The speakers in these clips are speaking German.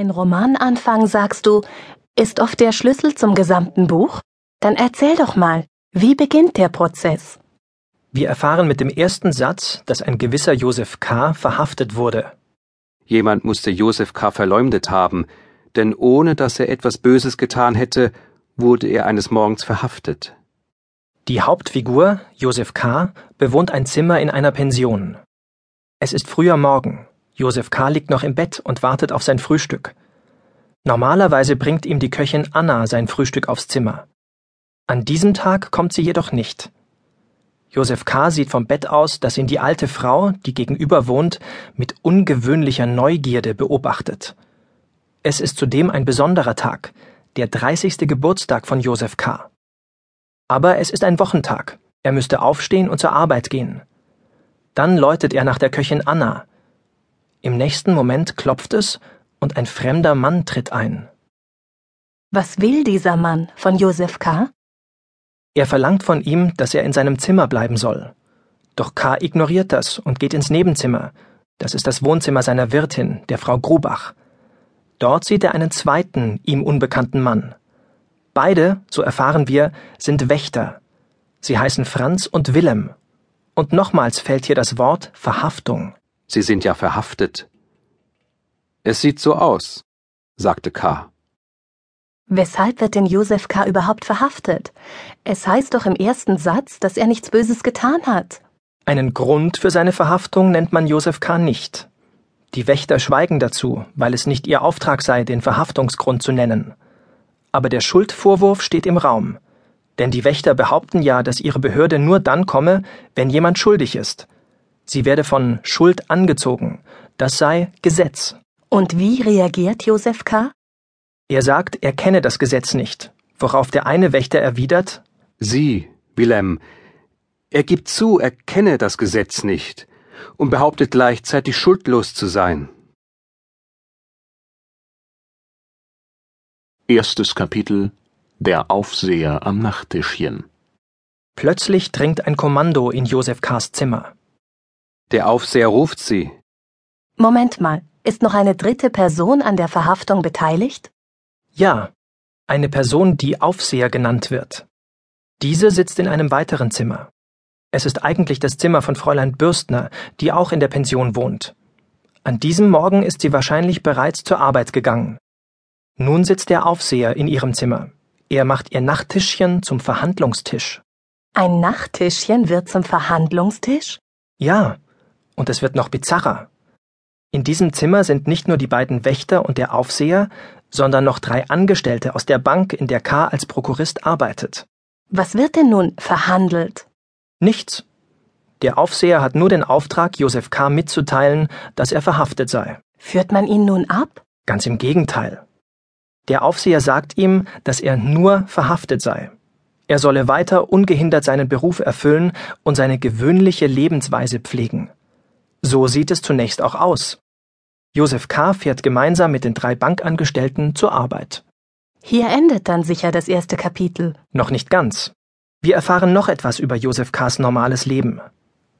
Ein Romananfang, sagst du, ist oft der Schlüssel zum gesamten Buch? Dann erzähl doch mal, wie beginnt der Prozess? Wir erfahren mit dem ersten Satz, dass ein gewisser Josef K. verhaftet wurde. Jemand musste Josef K. verleumdet haben, denn ohne dass er etwas Böses getan hätte, wurde er eines Morgens verhaftet. Die Hauptfigur, Josef K., bewohnt ein Zimmer in einer Pension. Es ist früher Morgen. Josef K. liegt noch im Bett und wartet auf sein Frühstück. Normalerweise bringt ihm die Köchin Anna sein Frühstück aufs Zimmer. An diesem Tag kommt sie jedoch nicht. Josef K. sieht vom Bett aus, dass ihn die alte Frau, die gegenüber wohnt, mit ungewöhnlicher Neugierde beobachtet. Es ist zudem ein besonderer Tag, der 30. Geburtstag von Josef K. Aber es ist ein Wochentag. Er müsste aufstehen und zur Arbeit gehen. Dann läutet er nach der Köchin Anna. Im nächsten Moment klopft es und ein fremder Mann tritt ein. Was will dieser Mann von Josef K.? Er verlangt von ihm, dass er in seinem Zimmer bleiben soll. Doch K. ignoriert das und geht ins Nebenzimmer. Das ist das Wohnzimmer seiner Wirtin, der Frau Grubach. Dort sieht er einen zweiten, ihm unbekannten Mann. Beide, so erfahren wir, sind Wächter. Sie heißen Franz und Willem. Und nochmals fällt hier das Wort Verhaftung. Sie sind ja verhaftet. Es sieht so aus, sagte K. Weshalb wird denn Josef K. überhaupt verhaftet? Es heißt doch im ersten Satz, dass er nichts Böses getan hat. Einen Grund für seine Verhaftung nennt man Josef K. nicht. Die Wächter schweigen dazu, weil es nicht ihr Auftrag sei, den Verhaftungsgrund zu nennen. Aber der Schuldvorwurf steht im Raum. Denn die Wächter behaupten ja, dass ihre Behörde nur dann komme, wenn jemand schuldig ist. Sie werde von Schuld angezogen. Das sei Gesetz. Und wie reagiert Josef K.? Er sagt, er kenne das Gesetz nicht, worauf der eine Wächter erwidert Sie, Wilhelm, er gibt zu, er kenne das Gesetz nicht und behauptet gleichzeitig schuldlos zu sein. Erstes Kapitel Der Aufseher am Nachttischchen Plötzlich dringt ein Kommando in Josef K.s Zimmer. Der Aufseher ruft sie. Moment mal, ist noch eine dritte Person an der Verhaftung beteiligt? Ja, eine Person, die Aufseher genannt wird. Diese sitzt in einem weiteren Zimmer. Es ist eigentlich das Zimmer von Fräulein Bürstner, die auch in der Pension wohnt. An diesem Morgen ist sie wahrscheinlich bereits zur Arbeit gegangen. Nun sitzt der Aufseher in ihrem Zimmer. Er macht ihr Nachttischchen zum Verhandlungstisch. Ein Nachttischchen wird zum Verhandlungstisch? Ja, und es wird noch bizarrer. In diesem Zimmer sind nicht nur die beiden Wächter und der Aufseher, sondern noch drei Angestellte aus der Bank, in der K. als Prokurist arbeitet. Was wird denn nun verhandelt? Nichts. Der Aufseher hat nur den Auftrag, Josef K. mitzuteilen, dass er verhaftet sei. Führt man ihn nun ab? Ganz im Gegenteil. Der Aufseher sagt ihm, dass er nur verhaftet sei. Er solle weiter ungehindert seinen Beruf erfüllen und seine gewöhnliche Lebensweise pflegen. So sieht es zunächst auch aus. Josef K. fährt gemeinsam mit den drei Bankangestellten zur Arbeit. Hier endet dann sicher das erste Kapitel. Noch nicht ganz. Wir erfahren noch etwas über Josef K.s normales Leben.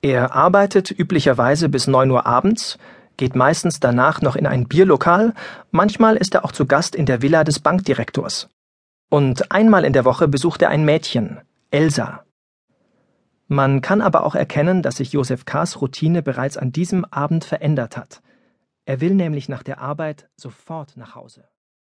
Er arbeitet üblicherweise bis neun Uhr abends, geht meistens danach noch in ein Bierlokal, manchmal ist er auch zu Gast in der Villa des Bankdirektors. Und einmal in der Woche besucht er ein Mädchen, Elsa. Man kann aber auch erkennen, dass sich Josef K.s Routine bereits an diesem Abend verändert hat. Er will nämlich nach der Arbeit sofort nach Hause.